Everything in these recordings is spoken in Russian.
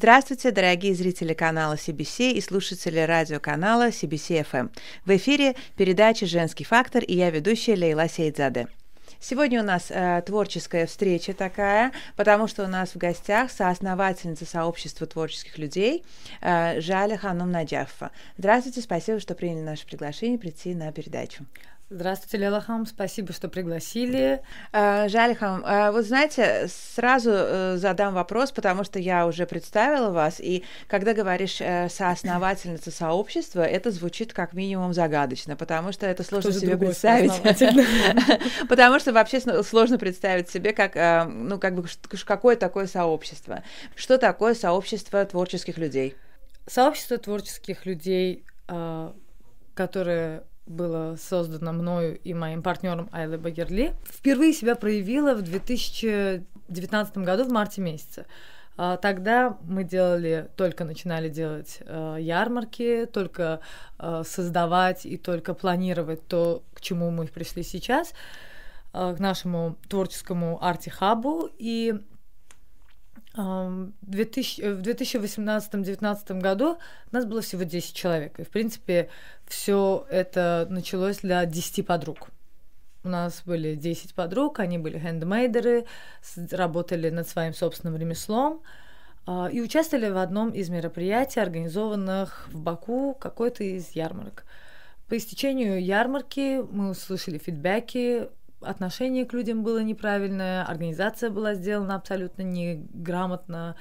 Здравствуйте, дорогие зрители канала CBC и слушатели радиоканала CBC FM. В эфире передача «Женский фактор» и я ведущая Лейла Сейдзаде. Сегодня у нас э, творческая встреча такая, потому что у нас в гостях соосновательница сообщества творческих людей э, Жаля Ханум Наджафа. Здравствуйте, спасибо, что приняли наше приглашение прийти на передачу. Здравствуйте, Лелахам, спасибо, что пригласили. А, Жалихам, а, вот знаете, сразу э, задам вопрос, потому что я уже представила вас, и когда говоришь э, соосновательница сообщества, это звучит как минимум загадочно, потому что это сложно себе представить. Потому что вообще сложно представить себе, как, э, ну, как бы, какое такое сообщество. Что такое сообщество творческих людей? Сообщество творческих людей, которое было создано мною и моим партнером Айлой Багерли, впервые себя проявила в 2019 году в марте месяце. А, тогда мы делали, только начинали делать э, ярмарки, только э, создавать и только планировать то, к чему мы пришли сейчас, э, к нашему творческому арти-хабу. И в 2018-2019 году у нас было всего 10 человек. И, в принципе, все это началось для 10 подруг. У нас были 10 подруг, они были хендмейдеры, работали над своим собственным ремеслом а, и участвовали в одном из мероприятий, организованных в Баку какой-то из ярмарок. По истечению ярмарки мы услышали фидбэки отношение к людям было неправильное, организация была сделана абсолютно неграмотно.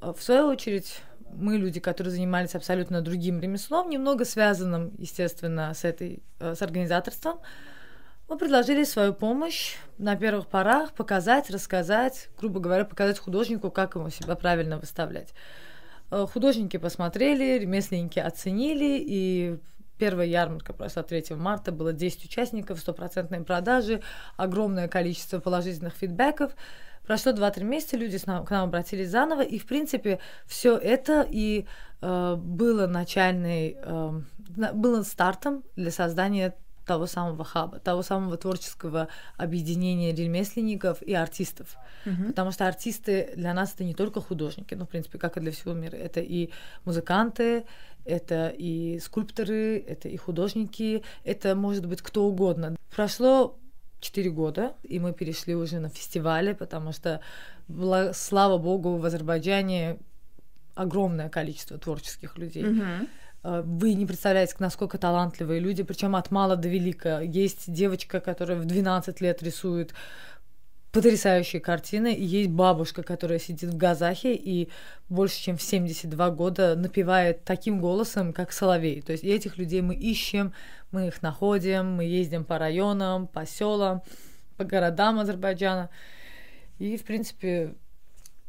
В свою очередь, мы люди, которые занимались абсолютно другим ремеслом, немного связанным, естественно, с этой, э, с организаторством, мы предложили свою помощь на первых порах показать, рассказать, грубо говоря, показать художнику, как ему себя правильно выставлять. Э, художники посмотрели, ремесленники оценили, и Первая ярмарка прошла 3 марта, было 10 участников, стопроцентные продажи, огромное количество положительных фидбэков. Прошло 2-3 месяца, люди к нам обратились заново, и, в принципе, все это и э, было начальной, э, было стартом для создания того самого хаба, того самого творческого объединения ремесленников и артистов. Mm-hmm. Потому что артисты для нас это не только художники, ну, в принципе, как и для всего мира. Это и музыканты, это и скульпторы, это и художники, это может быть кто угодно. Прошло четыре года, и мы перешли уже на фестивали, потому что, слава богу, в Азербайджане огромное количество творческих людей. Mm-hmm. Вы не представляете, насколько талантливые люди, причем от мала до велика. Есть девочка, которая в 12 лет рисует потрясающие картины. И есть бабушка, которая сидит в Газахе и больше чем в 72 года напевает таким голосом, как соловей. То есть этих людей мы ищем, мы их находим, мы ездим по районам, по селам, по городам Азербайджана. И, в принципе,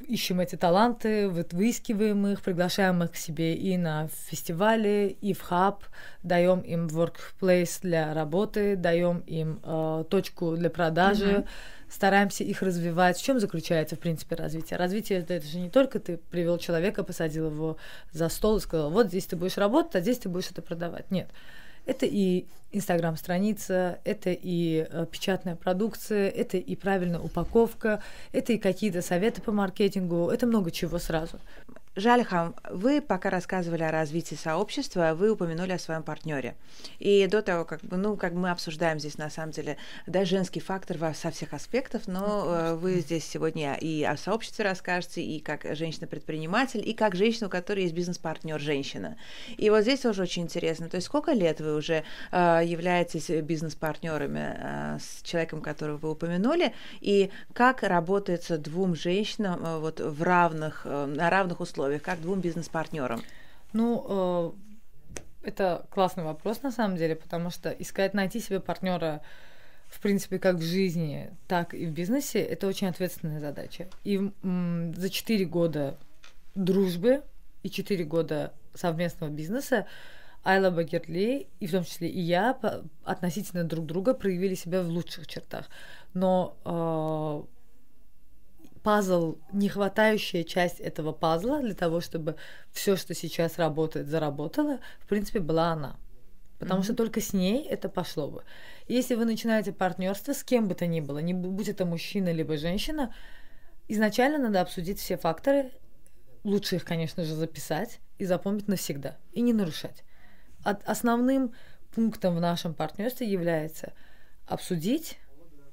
ищем эти таланты, вот выискиваем их, приглашаем их к себе и на фестивали, и в хаб, даем им workplace для работы, даем им э, точку для продажи, mm-hmm стараемся их развивать. В чем заключается, в принципе, развитие? Развитие это, это же не только ты привел человека, посадил его за стол и сказал, вот здесь ты будешь работать, а здесь ты будешь это продавать. Нет. Это и инстаграм-страница, это и э, печатная продукция, это и правильная упаковка, это и какие-то советы по маркетингу, это много чего сразу. Жалиха, вы пока рассказывали о развитии сообщества, вы упомянули о своем партнере. И до того, как ну, как мы обсуждаем здесь, на самом деле, да, женский фактор во, со всех аспектов, но э, вы здесь сегодня и о сообществе расскажете, и как женщина-предприниматель, и как женщина, у которой есть бизнес-партнер женщина. И вот здесь тоже очень интересно. То есть сколько лет вы уже э, являетесь бизнес-партнерами э, с человеком, которого вы упомянули, и как работается двум женщинам э, вот в равных, э, на равных условиях? Условиях, как двум бизнес-партнерам? Ну, э, это классный вопрос на самом деле, потому что искать, найти себе партнера в принципе, как в жизни, так и в бизнесе, это очень ответственная задача. И за четыре года дружбы и четыре года совместного бизнеса Айла Багерли, и в том числе и я, относительно друг друга проявили себя в лучших чертах. Но э, пазл, не хватающая часть этого пазла для того, чтобы все, что сейчас работает, заработало, в принципе, была она. Потому mm-hmm. что только с ней это пошло бы. Если вы начинаете партнерство с кем бы то ни было, не будь это мужчина либо женщина, изначально надо обсудить все факторы, лучше их, конечно же, записать и запомнить навсегда, и не нарушать. От основным пунктом в нашем партнерстве является обсудить,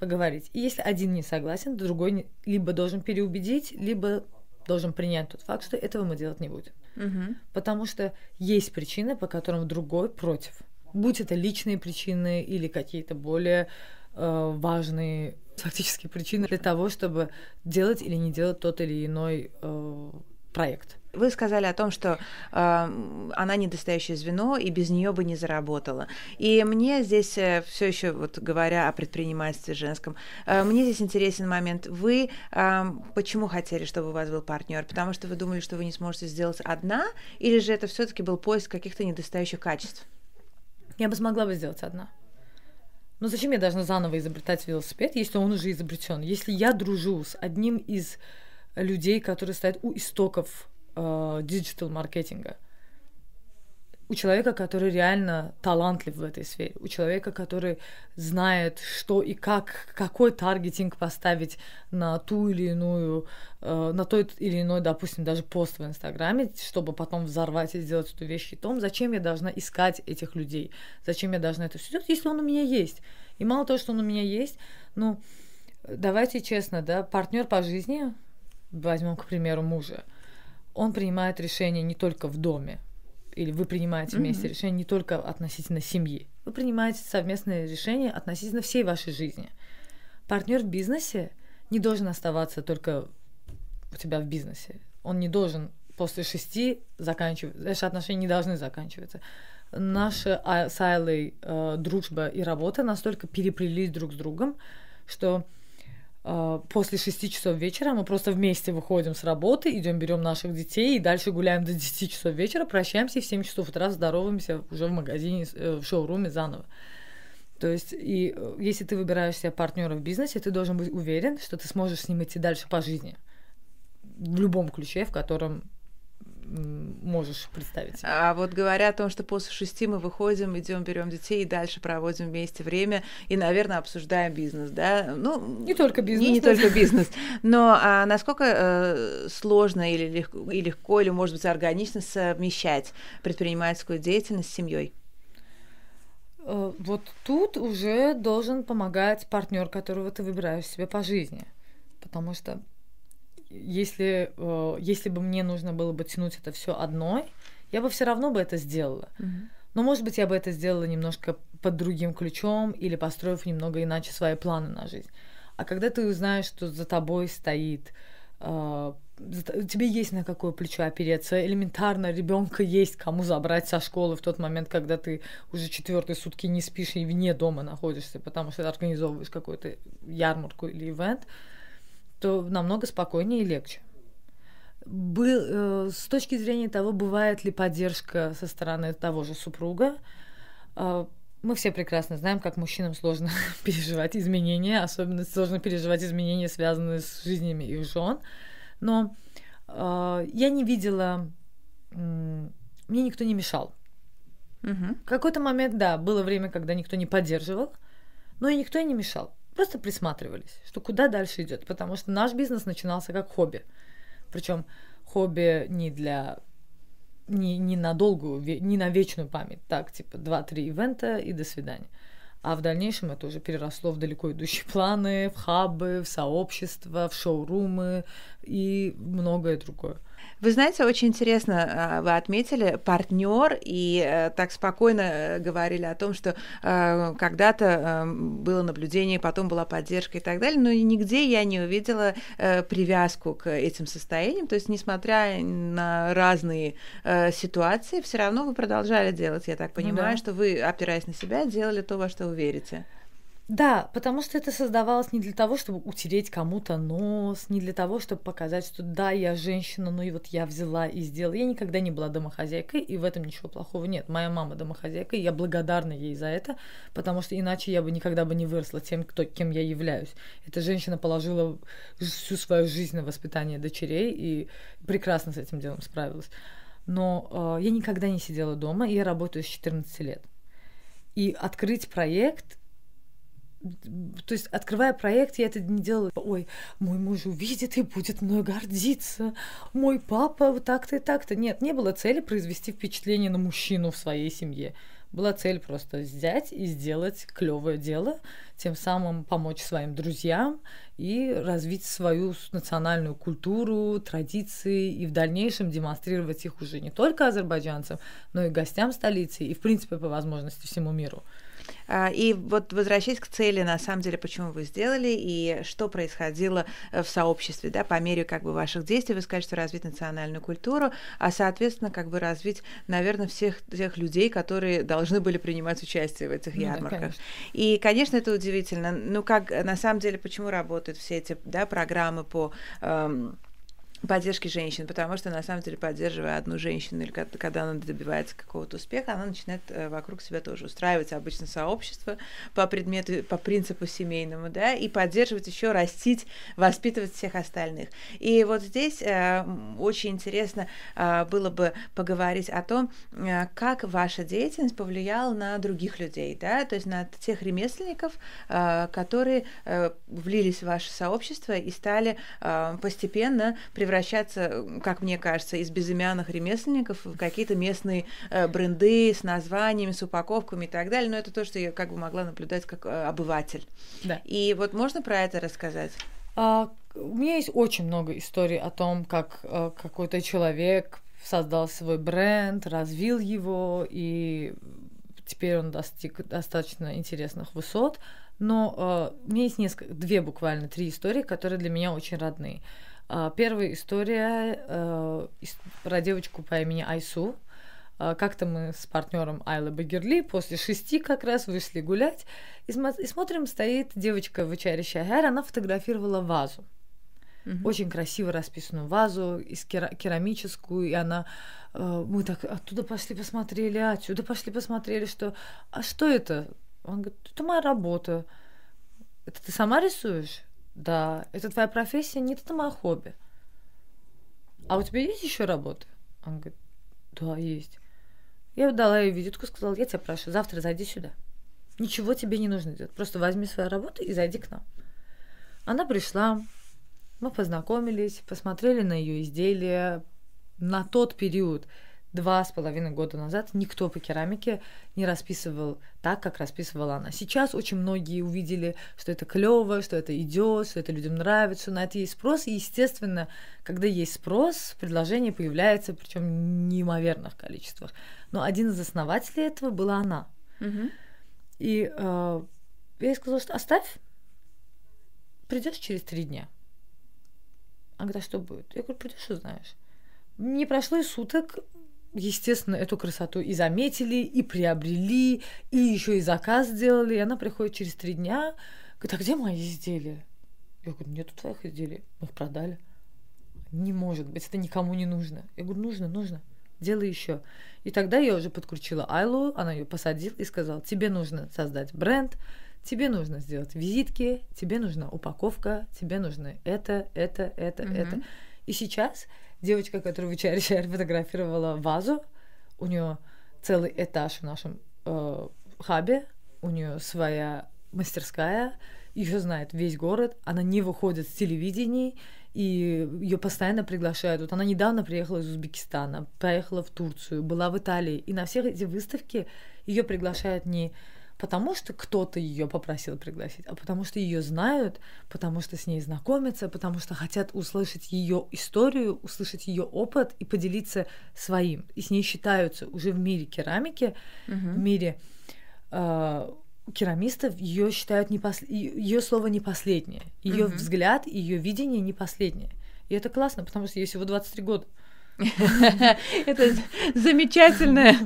поговорить. И если один не согласен, другой не, либо должен переубедить, либо должен принять тот факт, что этого мы делать не будем. Угу. Потому что есть причины, по которым другой против. Будь это личные причины или какие-то более э, важные фактические причины для того, чтобы делать или не делать тот или иной э, проект. Вы сказали о том, что э, она недостающее звено, и без нее бы не заработала. И мне здесь э, все еще, вот говоря о предпринимательстве женском, э, мне здесь интересен момент. Вы э, почему хотели, чтобы у вас был партнер? Потому что вы думали, что вы не сможете сделать одна, или же это все-таки был поиск каких-то недостающих качеств? Я бы смогла бы сделать одна. Но зачем я должна заново изобретать велосипед, если он уже изобретен? Если я дружу с одним из людей, которые стоят у истоков диджитал-маркетинга. У человека, который реально талантлив в этой сфере, у человека, который знает, что и как, какой таргетинг поставить на ту или иную, э, на тот или иной, допустим, даже пост в Инстаграме, чтобы потом взорвать и сделать эту вещь хитом, зачем я должна искать этих людей? Зачем я должна это все делать, если он у меня есть? И мало того, что он у меня есть, ну, давайте честно, да, партнер по жизни, возьмем, к примеру, мужа, он принимает решения не только в доме, или вы принимаете вместе mm-hmm. решения не только относительно семьи, вы принимаете совместные решения относительно всей вашей жизни. Партнер в бизнесе не должен оставаться только у тебя в бизнесе. Он не должен после шести заканчивать. Наши отношения не должны заканчиваться. Наша а, с Айлой э, дружба и работа настолько переплелись друг с другом, что после шести часов вечера мы просто вместе выходим с работы, идем, берем наших детей и дальше гуляем до 10 часов вечера, прощаемся и в 7 часов утра здороваемся уже в магазине, э, в шоуруме заново. То есть, и э, если ты выбираешь себе партнера в бизнесе, ты должен быть уверен, что ты сможешь с ним идти дальше по жизни. В любом ключе, в котором можешь представить. А вот говоря о том, что после шести мы выходим, идем, берем детей и дальше проводим вместе время и, наверное, обсуждаем бизнес, да? Ну, не только бизнес. Не, не только бизнес. Но а насколько э, сложно или легко, и легко, или, может быть, органично совмещать предпринимательскую деятельность с семьей? Э, вот тут уже должен помогать партнер, которого ты выбираешь себе по жизни. Потому что если, э, если бы мне нужно было бы тянуть это все одной, я бы все равно бы это сделала. Mm-hmm. Но, может быть, я бы это сделала немножко под другим ключом или построив немного иначе свои планы на жизнь. А когда ты узнаешь, что за тобой стоит, э, тебе есть на какое плечо опереться, элементарно ребенка есть кому забрать со школы в тот момент, когда ты уже четвертые сутки не спишь и вне дома находишься, потому что ты организовываешь какую-то ярмарку или ивент, то намного спокойнее и легче. Был, э, с точки зрения того, бывает ли поддержка со стороны того же супруга, э, мы все прекрасно знаем, как мужчинам сложно переживать изменения, особенно сложно переживать изменения, связанные с жизнями их жен. Но э, я не видела, э, мне никто не мешал. Угу. В какой-то момент, да, было время, когда никто не поддерживал, но и никто и не мешал просто присматривались, что куда дальше идет, потому что наш бизнес начинался как хобби. Причем хобби не для не, не на долгую, не на вечную память, так, типа 2-3 ивента и до свидания. А в дальнейшем это уже переросло в далеко идущие планы, в хабы, в сообщества, в шоурумы и многое другое. Вы знаете, очень интересно, а, вы отметили партнер и э, так спокойно э, говорили о том, что э, когда-то было наблюдение, потом была поддержка и так далее, но нигде я не увидела привязку к этим состояниям. То есть, несмотря на разные ситуации, все равно вы продолжали делать. Я так понимаю, ну, да. что вы, опираясь на себя, делали то, во что вы верите. Да, потому что это создавалось не для того, чтобы утереть кому-то нос, не для того, чтобы показать, что да, я женщина, ну и вот я взяла и сделала. Я никогда не была домохозяйкой, и в этом ничего плохого нет. Моя мама домохозяйка, и я благодарна ей за это, потому что иначе я бы никогда бы не выросла тем, кто, кем я являюсь. Эта женщина положила всю свою жизнь на воспитание дочерей и прекрасно с этим делом справилась. Но э, я никогда не сидела дома, и я работаю с 14 лет. И открыть проект то есть, открывая проект, я это не делала, ой, мой муж увидит и будет мной гордиться, мой папа вот так-то и так-то. Нет, не было цели произвести впечатление на мужчину в своей семье. Была цель просто взять и сделать клевое дело, тем самым помочь своим друзьям и развить свою национальную культуру, традиции и в дальнейшем демонстрировать их уже не только азербайджанцам, но и гостям столицы и, в принципе, по возможности всему миру. А, и вот возвращаясь к цели, на самом деле, почему вы сделали и что происходило э, в сообществе, да, по мере как бы ваших действий, вы сказали, что развить национальную культуру, а, соответственно, как бы развить, наверное, всех тех людей, которые должны были принимать участие в этих ярмарках. Ну, да, и, конечно, это удивительно. Ну, как, на самом деле, почему работают все эти, да, программы по эм, поддержки женщин, потому что на самом деле поддерживая одну женщину или когда она добивается какого-то успеха, она начинает э, вокруг себя тоже устраивать обычно сообщество по предмету, по принципу семейному, да, и поддерживать еще, растить, воспитывать всех остальных. И вот здесь э, очень интересно э, было бы поговорить о том, э, как ваша деятельность повлияла на других людей, да, то есть на тех ремесленников, э, которые э, влились в ваше сообщество и стали э, постепенно превращаться превращаться, как мне кажется, из безымянных ремесленников в какие-то местные э, бренды с названиями, с упаковками и так далее. Но это то, что я как бы могла наблюдать как э, обыватель. Да. И вот можно про это рассказать? А, у меня есть очень много историй о том, как э, какой-то человек создал свой бренд, развил его, и теперь он достиг достаточно интересных высот. Но э, у меня есть несколько, две буквально, три истории, которые для меня очень родные. А, первая история э, про девочку по имени Айсу. А, как-то мы с партнером Айла Багерли после шести как раз вышли гулять и, см- и смотрим, стоит девочка в Ичаре она фотографировала вазу. Mm-hmm. Очень красиво расписанную вазу, из кера- керамическую, и она... Э, мы так оттуда пошли посмотрели, отсюда пошли посмотрели, что... А что это? Он говорит, это моя работа. Это ты сама рисуешь? Да, это твоя профессия, нет, это мое хобби. А у тебя есть еще работа? Он говорит, да, есть. Я дала ей визитку, сказала, я тебя прошу, завтра зайди сюда. Ничего тебе не нужно делать. Просто возьми свою работу и зайди к нам. Она пришла, мы познакомились, посмотрели на ее изделия. На тот период два с половиной года назад никто по керамике не расписывал так, как расписывала она. Сейчас очень многие увидели, что это клево, что это идет, что это людям нравится, на это есть спрос. И, естественно, когда есть спрос, предложение появляется, причем в неимоверных количествах. Но один из основателей этого была она. Угу. И э, я ей сказала, что оставь, придешь через три дня. А говорит, а что будет? Я говорю, придешь и знаешь. Не прошло и суток, естественно, эту красоту и заметили, и приобрели, и еще и заказ сделали. И она приходит через три дня, говорит, а где мои изделия? Я говорю, нету твоих изделий, мы их продали. Не может быть, это никому не нужно. Я говорю, нужно, нужно, делай еще. И тогда я уже подключила Айлу, она ее посадила и сказала, тебе нужно создать бренд, тебе нужно сделать визитки, тебе нужна упаковка, тебе нужно это, это, это, mm-hmm. это. И сейчас девочка, которую вчера фотографировала вазу, у нее целый этаж в нашем э, хабе, у нее своя мастерская, ее знает весь город, она не выходит с телевидений, и ее постоянно приглашают. Вот она недавно приехала из Узбекистана, поехала в Турцию, была в Италии, и на все эти выставки ее приглашают не потому что кто-то ее попросил пригласить, а потому что ее знают, потому что с ней знакомятся, потому что хотят услышать ее историю, услышать ее опыт и поделиться своим. И с ней считаются уже в мире керамики, угу. в мире э, керамистов ее считают не пос... ее слово не последнее, ее угу. взгляд, ее видение не последнее. И это классно, потому что ей всего 23 года. Это замечательный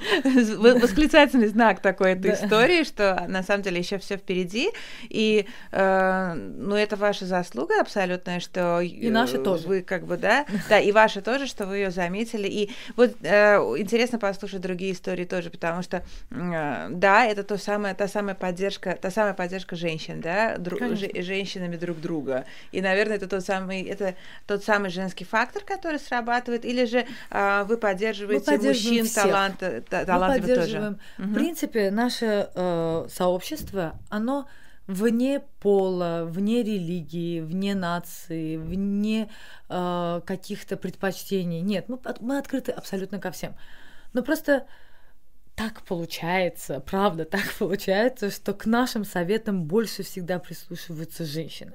восклицательный знак такой этой истории, что на самом деле еще все впереди. И э, ну, это ваша заслуга абсолютная, что и наша тоже. Вы как бы, да, да, и ваша тоже, что вы ее заметили. И вот э, интересно послушать другие истории тоже, потому что э, да, это то самое, та самая поддержка, та самая поддержка женщин, да, женщинами друг друга. И, наверное, это тот самый, это тот самый женский фактор, который срабатывает, или же а, вы поддерживаете мужчин таланта, талантливых тоже. В принципе, наше э, сообщество, оно вне пола, вне религии, вне нации, вне э, каких-то предпочтений. Нет, мы, мы открыты абсолютно ко всем. Но просто так получается, правда, так получается, что к нашим советам больше всегда прислушиваются женщины.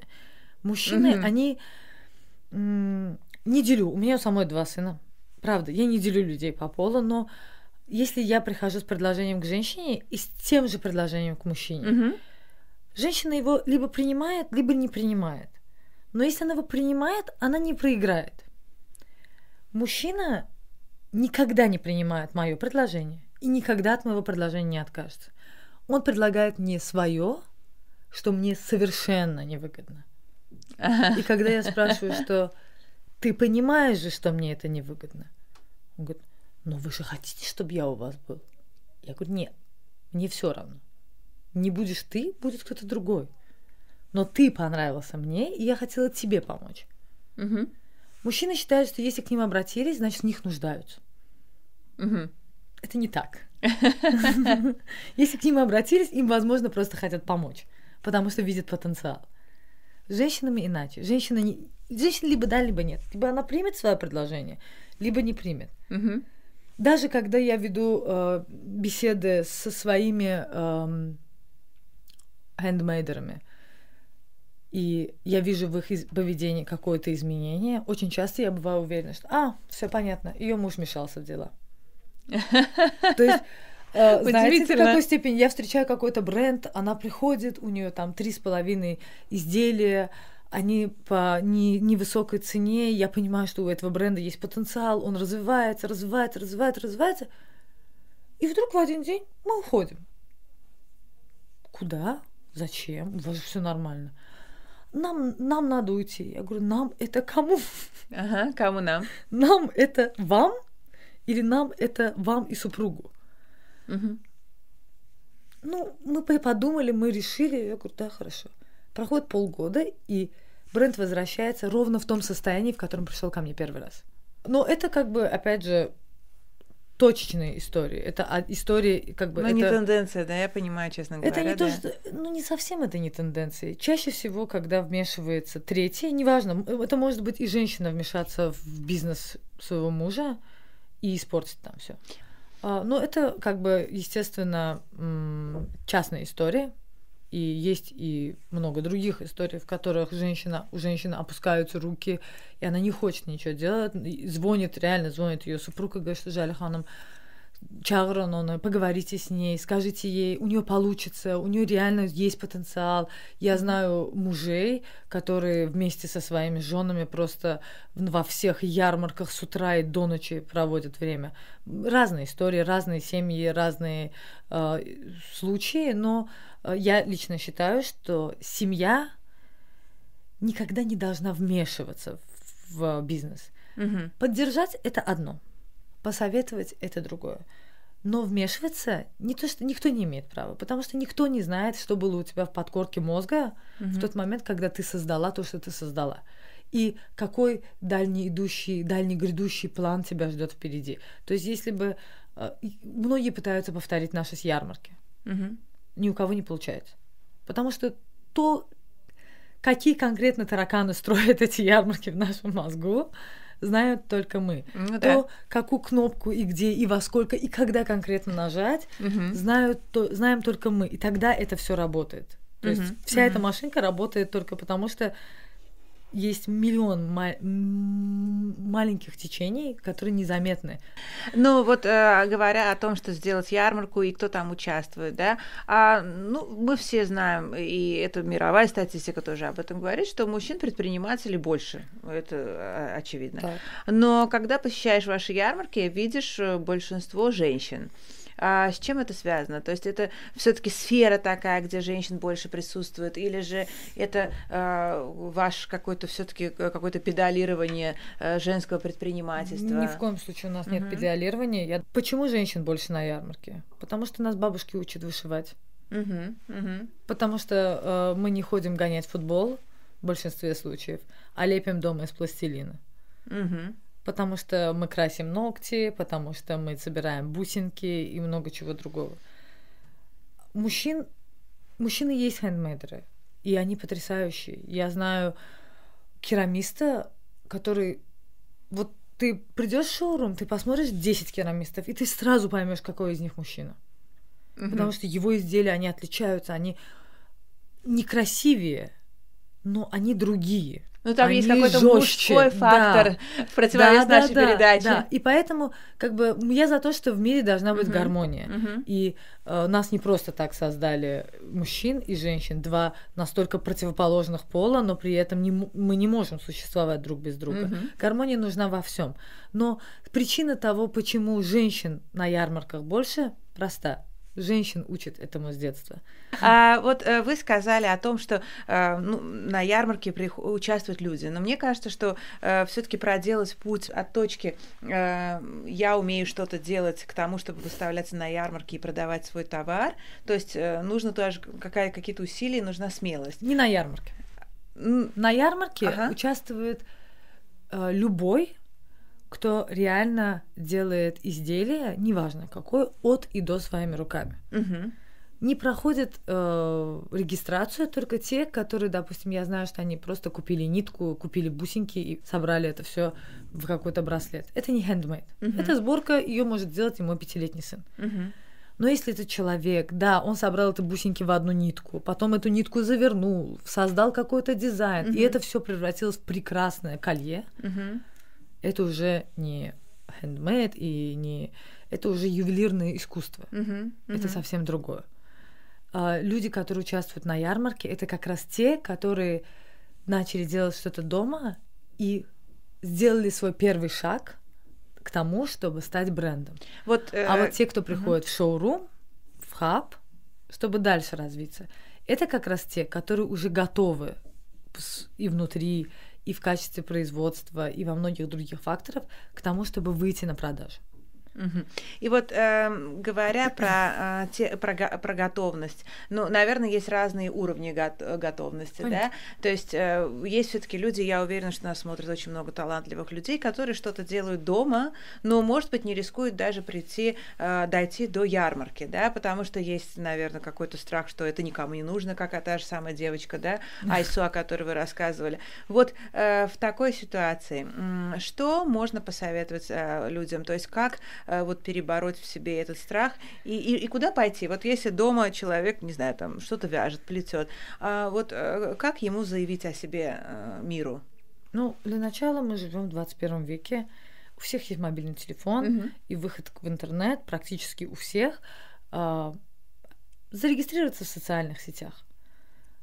Мужчины, mm-hmm. они м- не делю. У меня у самой два сына. Правда, я не делю людей по полу, но если я прихожу с предложением к женщине и с тем же предложением к мужчине, mm-hmm. женщина его либо принимает, либо не принимает. Но если она его принимает, она не проиграет. Мужчина никогда не принимает мое предложение и никогда от моего предложения не откажется. Он предлагает мне свое, что мне совершенно невыгодно. И когда я спрашиваю, что ты понимаешь же, что мне это невыгодно, он говорит, но вы же хотите, чтобы я у вас был? Я говорю, нет, мне все равно. Не будешь ты, будет кто-то другой. Но ты понравился мне, и я хотела тебе помочь. Угу. Мужчины считают, что если к ним обратились, значит, в них нуждаются. Угу. Это не так. Если к ним обратились, им, возможно, просто хотят помочь, потому что видят потенциал. С женщинами иначе. Женщина, не... Женщина либо да, либо нет. Либо она примет свое предложение, либо не примет. Угу. Даже когда я веду э, беседы со своими э, хендмейдерами, и я вижу в их поведении какое-то изменение, очень часто я бываю уверена, что, а, все понятно, ее муж мешался в дела. То есть знаете, в какой степени я встречаю какой-то бренд, она приходит, у нее там три с половиной изделия, они по не, невысокой цене, я понимаю, что у этого бренда есть потенциал, он развивается, развивается, развивается, развивается. И вдруг в один день мы уходим. Куда? Зачем? У вас же все нормально. Нам, нам надо уйти. Я говорю, нам это кому? Ага, кому нам? Нам это вам или нам это вам и супругу? Угу. Ну, мы подумали, мы решили. Я говорю, да, хорошо. Проходит полгода, и бренд возвращается ровно в том состоянии, в котором пришел ко мне первый раз. Но это как бы, опять же, точечные истории. Это истории как бы... Но это... не тенденция, да, я понимаю, честно говоря. Это не да. то, что... Ну, не совсем это не тенденции. Чаще всего, когда вмешивается третья, неважно, это может быть и женщина вмешаться в бизнес своего мужа и испортить там все. А, но это, как бы, естественно, частная история, и есть и много других историй, в которых женщина, у женщины опускаются руки, и она не хочет ничего делать. Звонит, реально звонит ее супруг и говорит, что Жаля ханом, Чагрон, он, поговорите с ней, скажите ей, у нее получится, у нее реально есть потенциал. Я знаю мужей, которые вместе со своими женами просто во всех ярмарках с утра и до ночи проводят время. Разные истории, разные семьи, разные э, случаи, но э, я лично считаю, что семья никогда не должна вмешиваться в, в бизнес. Угу. Поддержать это одно посоветовать это другое. Но вмешиваться не то, что никто не имеет права, потому что никто не знает, что было у тебя в подкорке мозга угу. в тот момент, когда ты создала то, что ты создала. И какой дальний идущий, дальний грядущий план тебя ждет впереди. То есть, если бы э, многие пытаются повторить наши с ярмарки, угу. ни у кого не получается. Потому что то, какие конкретно тараканы строят эти ярмарки в нашем мозгу, знают только мы. Ну, то, да. какую кнопку и где, и во сколько, и когда конкретно нажать, угу. знают, то, знаем только мы. И тогда это все работает. То угу. есть вся угу. эта машинка работает только потому, что есть миллион ма- маленьких течений, которые незаметны. Ну вот э, говоря о том, что сделать ярмарку и кто там участвует, да, а, ну мы все знаем, и это мировая статистика тоже об этом говорит, что мужчин-предпринимателей больше, это э, очевидно. Так. Но когда посещаешь ваши ярмарки, видишь э, большинство женщин. А с чем это связано? То есть это все-таки сфера такая, где женщин больше присутствует, или же это э, ваш какой-то все-таки э, какое-то педалирование э, женского предпринимательства? Ни в коем случае у нас нет uh-huh. педалирования. Я... Почему женщин больше на ярмарке? Потому что нас бабушки учат вышивать. Uh-huh. Uh-huh. Потому что э, мы не ходим гонять футбол в большинстве случаев, а лепим дома из пластилина. Угу потому что мы красим ногти, потому что мы собираем бусинки и много чего другого. Мужчин мужчины есть хендмейдеры, и они потрясающие. Я знаю керамиста, который вот ты придешь в шоурум, ты посмотришь 10 керамистов, и ты сразу поймешь, какой из них мужчина. Угу. Потому что его изделия, они отличаются, они некрасивее, но они другие. Ну, там Они есть какой-то жестче. мужской фактор да. в противовес да, нашей да, передаче. Да, и поэтому, как бы, я за то, что в мире должна быть uh-huh. гармония. Uh-huh. И э, нас не просто так создали мужчин и женщин, два настолько противоположных пола, но при этом не, мы не можем существовать друг без друга. Uh-huh. Гармония нужна во всем. Но причина того, почему женщин на ярмарках больше, проста женщин учат этому с детства. А вот э, вы сказали о том, что э, ну, на ярмарке при... участвуют люди, но мне кажется, что э, все-таки проделать путь от точки э, я умею что-то делать к тому, чтобы выставляться на ярмарке и продавать свой товар, то есть э, нужно тоже какая, какие-то усилия, нужна смелость. Не на ярмарке. На ярмарке ага. участвует э, любой кто реально делает изделие, неважно какое, от и до своими руками. Угу. Не проходят э, регистрацию только те, которые, допустим, я знаю, что они просто купили нитку, купили бусинки и собрали это все в какой-то браслет. Это не handmade. Угу. Это сборка, ее может сделать и мой пятилетний сын. Угу. Но если это человек, да, он собрал эти бусинки в одну нитку, потом эту нитку завернул, создал какой-то дизайн, угу. и это все превратилось в прекрасное колье, угу это уже не handmade и не это уже ювелирное искусство. Uh-huh, uh-huh. Это совсем другое. А, люди, которые участвуют на ярмарке, это как раз те, которые начали делать что-то дома и сделали свой первый шаг к тому, чтобы стать брендом. Вот, э... А вот те, кто приходит uh-huh. в шоурум, в хаб, чтобы дальше развиться, это как раз те, которые уже готовы и внутри, и в качестве производства, и во многих других факторов к тому, чтобы выйти на продажу. И вот э, говоря про, э, те, про, про готовность, ну, наверное, есть разные уровни го- готовности, Понятно. да. То есть э, есть все-таки люди, я уверена, что нас смотрят очень много талантливых людей, которые что-то делают дома, но, может быть, не рискуют даже прийти, э, дойти до ярмарки, да, потому что есть, наверное, какой-то страх, что это никому не нужно, как та же самая девочка, да, Айсу, о которой вы рассказывали. Вот э, в такой ситуации что можно посоветовать э, людям? То есть как Э, вот перебороть в себе этот страх и, и, и куда пойти? Вот если дома человек, не знаю, там что-то вяжет, плетет, а вот э, как ему заявить о себе э, миру? Ну, для начала мы живем в 21 веке. У всех есть мобильный телефон угу. и выход в интернет практически у всех. А, зарегистрироваться в социальных сетях,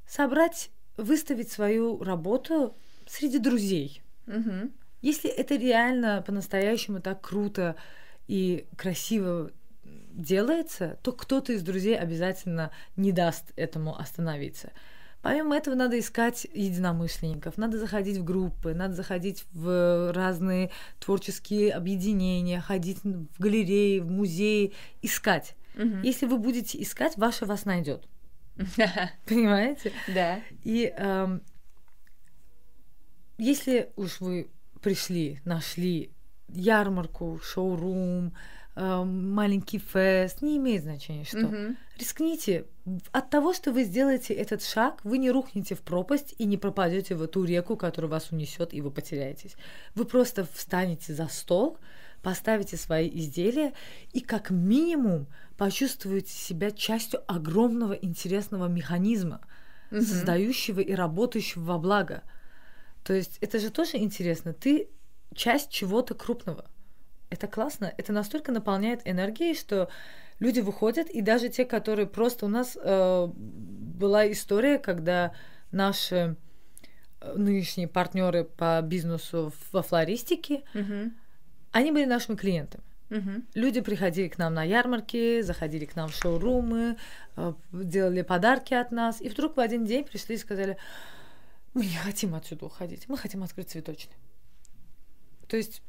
собрать, выставить свою работу среди друзей. Угу. Если это реально по-настоящему так круто, и красиво делается, то кто-то из друзей обязательно не даст этому остановиться. Помимо этого надо искать единомышленников, надо заходить в группы, надо заходить в разные творческие объединения, ходить в галереи, в музеи, искать. Угу. Если вы будете искать, ваше вас найдет. Понимаете? Да. И эм, если уж вы пришли, нашли ярмарку, шоурум, э, маленький фест, не имеет значения что. Mm-hmm. Рискните. От того, что вы сделаете этот шаг, вы не рухнете в пропасть и не пропадете в эту реку, которая вас унесет, и вы потеряетесь. Вы просто встанете за стол, поставите свои изделия и как минимум почувствуете себя частью огромного интересного механизма, mm-hmm. создающего и работающего во благо. То есть это же тоже интересно. Ты часть чего-то крупного. Это классно, это настолько наполняет энергией, что люди выходят, и даже те, которые просто у нас э, была история, когда наши э, нынешние партнеры по бизнесу во флористике, угу. они были нашими клиентами. Угу. Люди приходили к нам на ярмарки, заходили к нам в шоурумы, э, делали подарки от нас, и вдруг в один день пришли и сказали, мы не хотим отсюда уходить, мы хотим открыть цветочный. То есть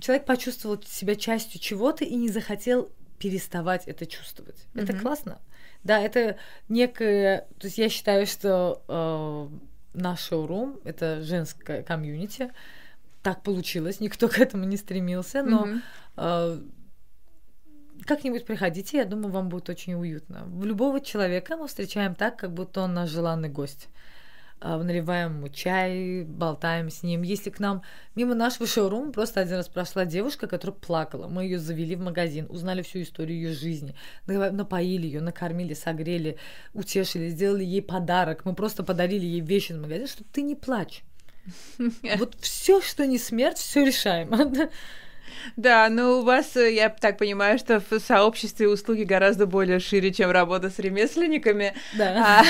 человек почувствовал себя частью чего-то и не захотел переставать это чувствовать. Mm-hmm. Это классно. Да, это некое... То есть я считаю, что э, наш шоурум — это женское комьюнити. Так получилось, никто к этому не стремился, но mm-hmm. э, как-нибудь приходите, я думаю, вам будет очень уютно. Любого человека мы встречаем так, как будто он наш желанный гость. А, наливаем ему чай, болтаем с ним. Если к нам мимо нашего шоурума просто один раз прошла девушка, которая плакала, мы ее завели в магазин, узнали всю историю ее жизни, напоили ее, накормили, согрели, утешили, сделали ей подарок. Мы просто подарили ей вещи в магазин, что ты не плачь. Вот все, что не смерть, все решаемо. Да, но у вас, э, я так понимаю, что в сообществе услуги гораздо более шире, чем работа с ремесленниками. Да. А,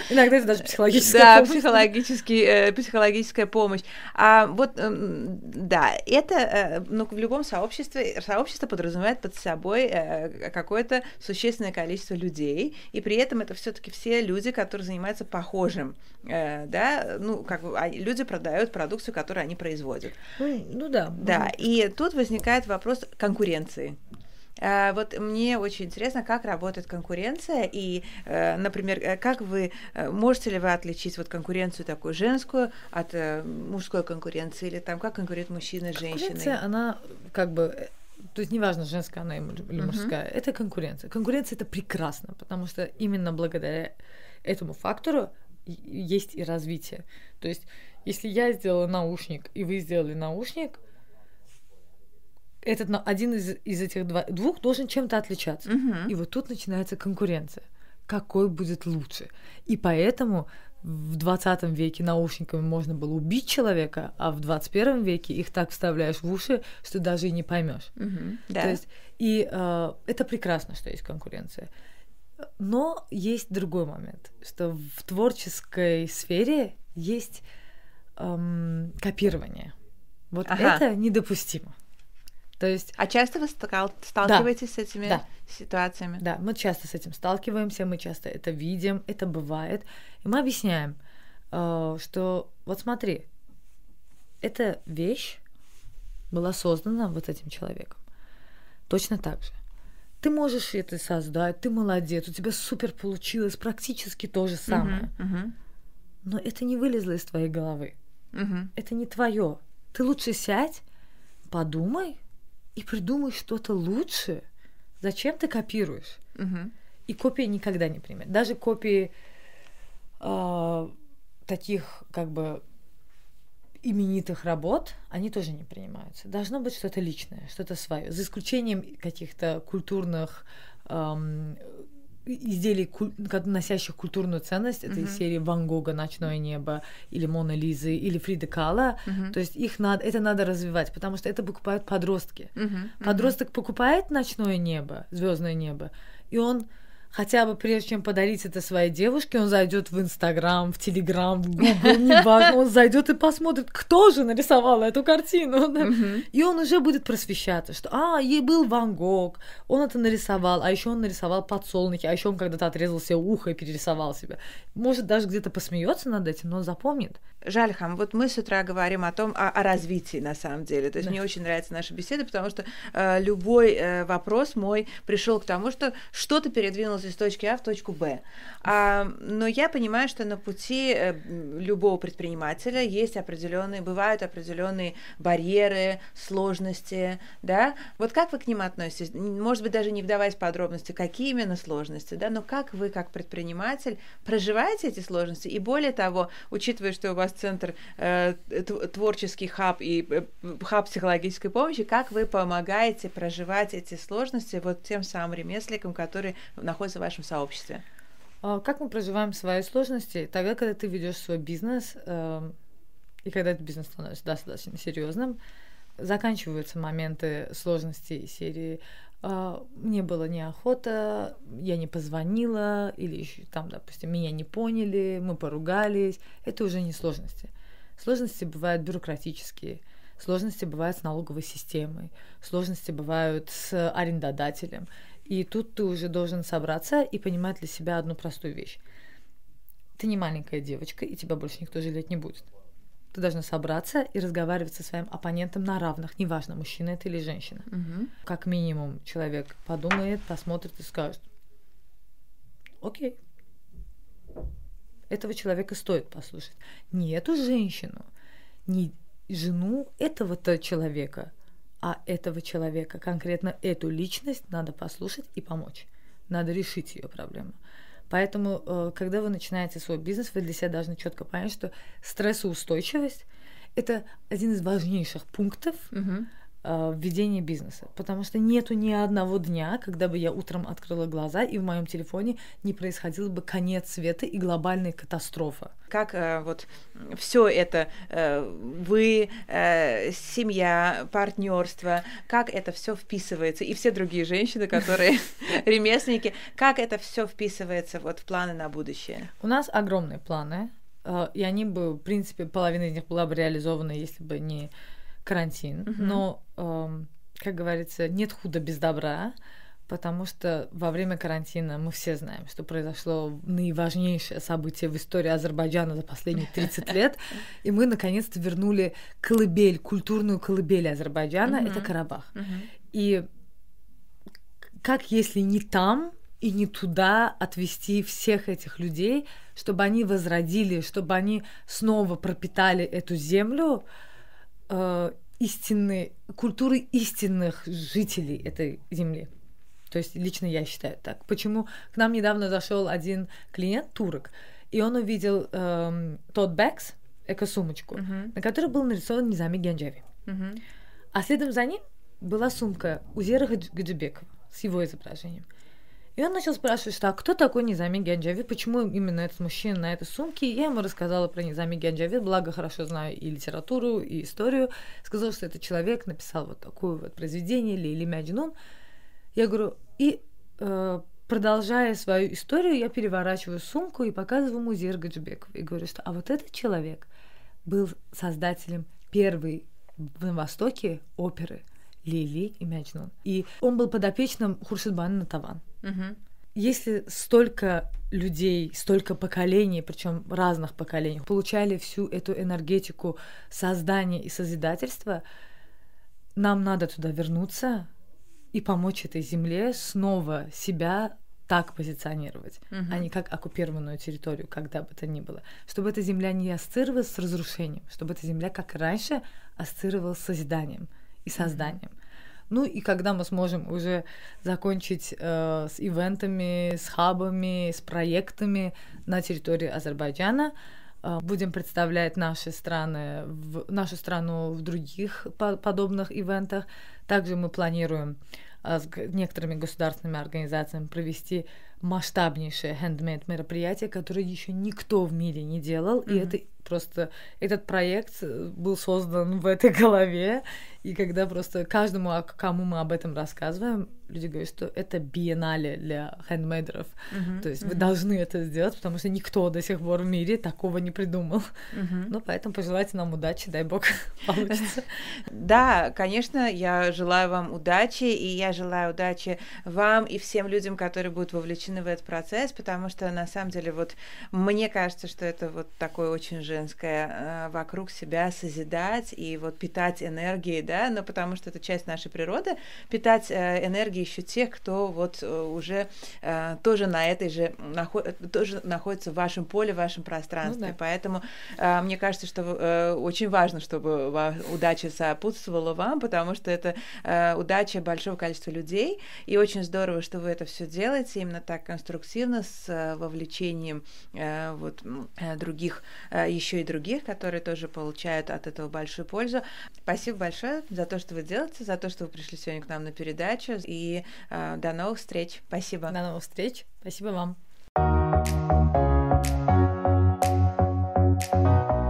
Иногда это даже психологическая да, помощь. Психологический, э, психологическая помощь. А вот, э, да, это, э, ну, в любом сообществе, сообщество подразумевает под собой э, какое-то существенное количество людей, и при этом это все-таки все люди, которые занимаются похожим, э, да, ну, как а, люди продают продукцию, которую они производят. Ну, ну да. Да, и тут возникает вопрос конкуренции. А, вот мне очень интересно, как работает конкуренция, и, э, например, э, как вы э, можете ли вы отличить вот конкуренцию такую женскую от мужской конкуренции, или там как конкурируют мужчины с женщиной? Конкуренция, она как бы то есть неважно, женская она или мужская, uh-huh. это конкуренция. Конкуренция это прекрасно, потому что именно благодаря этому фактору есть и развитие. То есть, если я сделала наушник, и вы сделали наушник, этот один из, из этих два, двух должен чем-то отличаться. Угу. И вот тут начинается конкуренция. Какой будет лучше? И поэтому в 20 веке наушниками можно было убить человека, а в 21 веке их так вставляешь в уши, что даже и не поймешь. Угу, да. То есть, и э, это прекрасно, что есть конкуренция. Но есть другой момент, что в творческой сфере есть эм, копирование. Вот ага. это недопустимо. То есть... А часто вы сталкиваетесь да, с этими да, ситуациями? Да, мы часто с этим сталкиваемся, мы часто это видим, это бывает. И мы объясняем, э, что вот смотри, эта вещь была создана вот этим человеком. Точно так же. Ты можешь это создать, ты молодец, у тебя супер получилось, практически то же самое. Uh-huh, uh-huh. Но это не вылезло из твоей головы. Uh-huh. Это не твое. Ты лучше сядь, подумай, и придумай что-то лучше. Зачем ты копируешь? Угу. И копия никогда не примет. Даже копии э, таких как бы именитых работ, они тоже не принимаются. Должно быть что-то личное, что-то свое. За исключением каких-то культурных эм, изделий, носящих культурную ценность, это из серии Ван Гога. «Ночное небо» или Мона Лизы или Фрида Кала. То есть их надо, это надо развивать, потому что это покупают подростки. Подросток покупает «Ночное небо», «Звездное небо», и он хотя бы прежде чем подарить это своей девушке, он зайдет в Инстаграм, в Телеграм, в Гугл, неважно, он зайдет и посмотрит, кто же нарисовал эту картину. И он уже будет просвещаться, что, а, ей был Ван Гог, он это нарисовал, а еще он нарисовал подсолнухи, а еще он когда-то отрезал себе ухо и перерисовал себя. Может, даже где-то посмеется над этим, но запомнит. Жальхам, вот мы с утра говорим о том, о, о развитии на самом деле. То есть да. мне очень нравится наша беседа, потому что э, любой э, вопрос мой пришел к тому, что что-то передвинулось из точки А в точку Б. А, но я понимаю, что на пути э, любого предпринимателя есть определенные, бывают определенные барьеры, сложности, да. Вот как вы к ним относитесь? Может быть, даже не вдаваясь в подробности, какие именно сложности, да, но как вы, как предприниматель, проживаете эти сложности? И более того, учитывая, что у вас центр э, творческий хаб и э, хаб психологической помощи, как вы помогаете проживать эти сложности вот тем самым ремесленникам, которые находятся в вашем сообществе? А как мы проживаем свои сложности? Тогда, когда ты ведешь свой бизнес, э, и когда этот бизнес становится достаточно серьезным, заканчиваются моменты сложностей серии э, мне было неохота, я не позвонила, или еще там, допустим, меня не поняли, мы поругались. Это уже не сложности. Сложности бывают бюрократические, сложности бывают с налоговой системой, сложности бывают с арендодателем. И тут ты уже должен собраться и понимать для себя одну простую вещь. Ты не маленькая девочка, и тебя больше никто жалеть не будет. Ты должна собраться и разговаривать со своим оппонентом на равных, неважно, мужчина это или женщина. Угу. Как минимум человек подумает, посмотрит и скажет, окей, этого человека стоит послушать. Не эту женщину, не жену этого-то человека, а этого человека, конкретно эту личность, надо послушать и помочь. Надо решить ее проблему. Поэтому, э, когда вы начинаете свой бизнес, вы для себя должны четко понять, что стрессоустойчивость это один из важнейших пунктов угу. Э, введения бизнеса, потому что нету ни одного дня, когда бы я утром открыла глаза и в моем телефоне не происходил бы конец света и глобальная катастрофа. Как э, вот все это э, вы, э, семья, партнерство, как это все вписывается и все другие женщины, которые ремесленники, как это все вписывается вот в планы на будущее? У нас огромные планы, э, и они бы, в принципе, половина из них была бы реализована, если бы не карантин, угу. но, эм, как говорится, нет худа без добра, потому что во время карантина мы все знаем, что произошло наиважнейшее событие в истории Азербайджана за последние 30 лет, и мы наконец-то вернули колыбель, культурную колыбель Азербайджана, это Карабах. И как если не там и не туда отвести всех этих людей, чтобы они возродили, чтобы они снова пропитали эту землю, э, истинной, культуры истинных жителей этой земли. То есть лично я считаю так. Почему к нам недавно зашел один клиент турок, и он увидел эм, тот бэкс, эко-сумочку, uh-huh. на которой был нарисован Низами Генджави. Uh-huh. А следом за ним была сумка Узера Гаджибекова с его изображением. И он начал спрашивать, что а кто такой Низами Гянджави, почему именно этот мужчина на этой сумке. Я ему рассказала про Низами Гянджави, благо хорошо знаю и литературу, и историю. Сказала, что этот человек написал вот такое вот произведение, Лили Мяджнун. Я говорю, и э, продолжая свою историю, я переворачиваю сумку и показываю музей Гаджибеков. И говорю, что а вот этот человек был создателем первой на Востоке оперы – Лили и Мяджнун. И он был подопечным Хуршидбана Натаван. Угу. Если столько людей, столько поколений, причем разных поколений, получали всю эту энергетику создания и созидательства, нам надо туда вернуться и помочь этой земле снова себя так позиционировать, uh а не как оккупированную территорию, когда бы то ни было. Чтобы эта земля не ассоциировалась с разрушением, чтобы эта земля, как и раньше, ассоциировалась с созиданием и созданием. uh ну и когда мы сможем уже закончить э, с ивентами, с хабами, с проектами на территории Азербайджана, э, будем представлять наши страны, в, нашу страну в других по подобных ивентах. Также мы планируем э, с некоторыми государственными организациями провести масштабнейшее handmade мероприятие, которое еще никто в мире не делал, mm-hmm. и это просто этот проект был создан в этой голове, и когда просто каждому, кому мы об этом рассказываем, люди говорят, что это биеннале для хендмейдеров. Uh-huh, То есть uh-huh. вы должны это сделать, потому что никто до сих пор в мире такого не придумал. Uh-huh. Ну, поэтому пожелайте нам удачи, дай бог получится. Да, конечно, я желаю вам удачи, и я желаю удачи вам и всем людям, которые будут вовлечены в этот процесс, потому что на самом деле вот мне кажется, что это вот такое очень женское э, вокруг себя созидать и вот питать энергией, да, но потому что это часть нашей природы, питать э, энергией еще тех, кто вот э, уже тоже на этой же, тоже находится в вашем поле, в вашем пространстве. Ну, да. Поэтому мне кажется, что очень важно, чтобы удача сопутствовала вам, потому что это удача большого количества людей, и очень здорово, что вы это все делаете именно так конструктивно, с вовлечением вот, других, э, еще и других, которые тоже получают от этого большую пользу. Спасибо большое за то, что вы делаете, за то, что вы пришли сегодня к нам на передачу. И э, до новых встреч. Спасибо. До новых встреч. Спасибо вам. thank you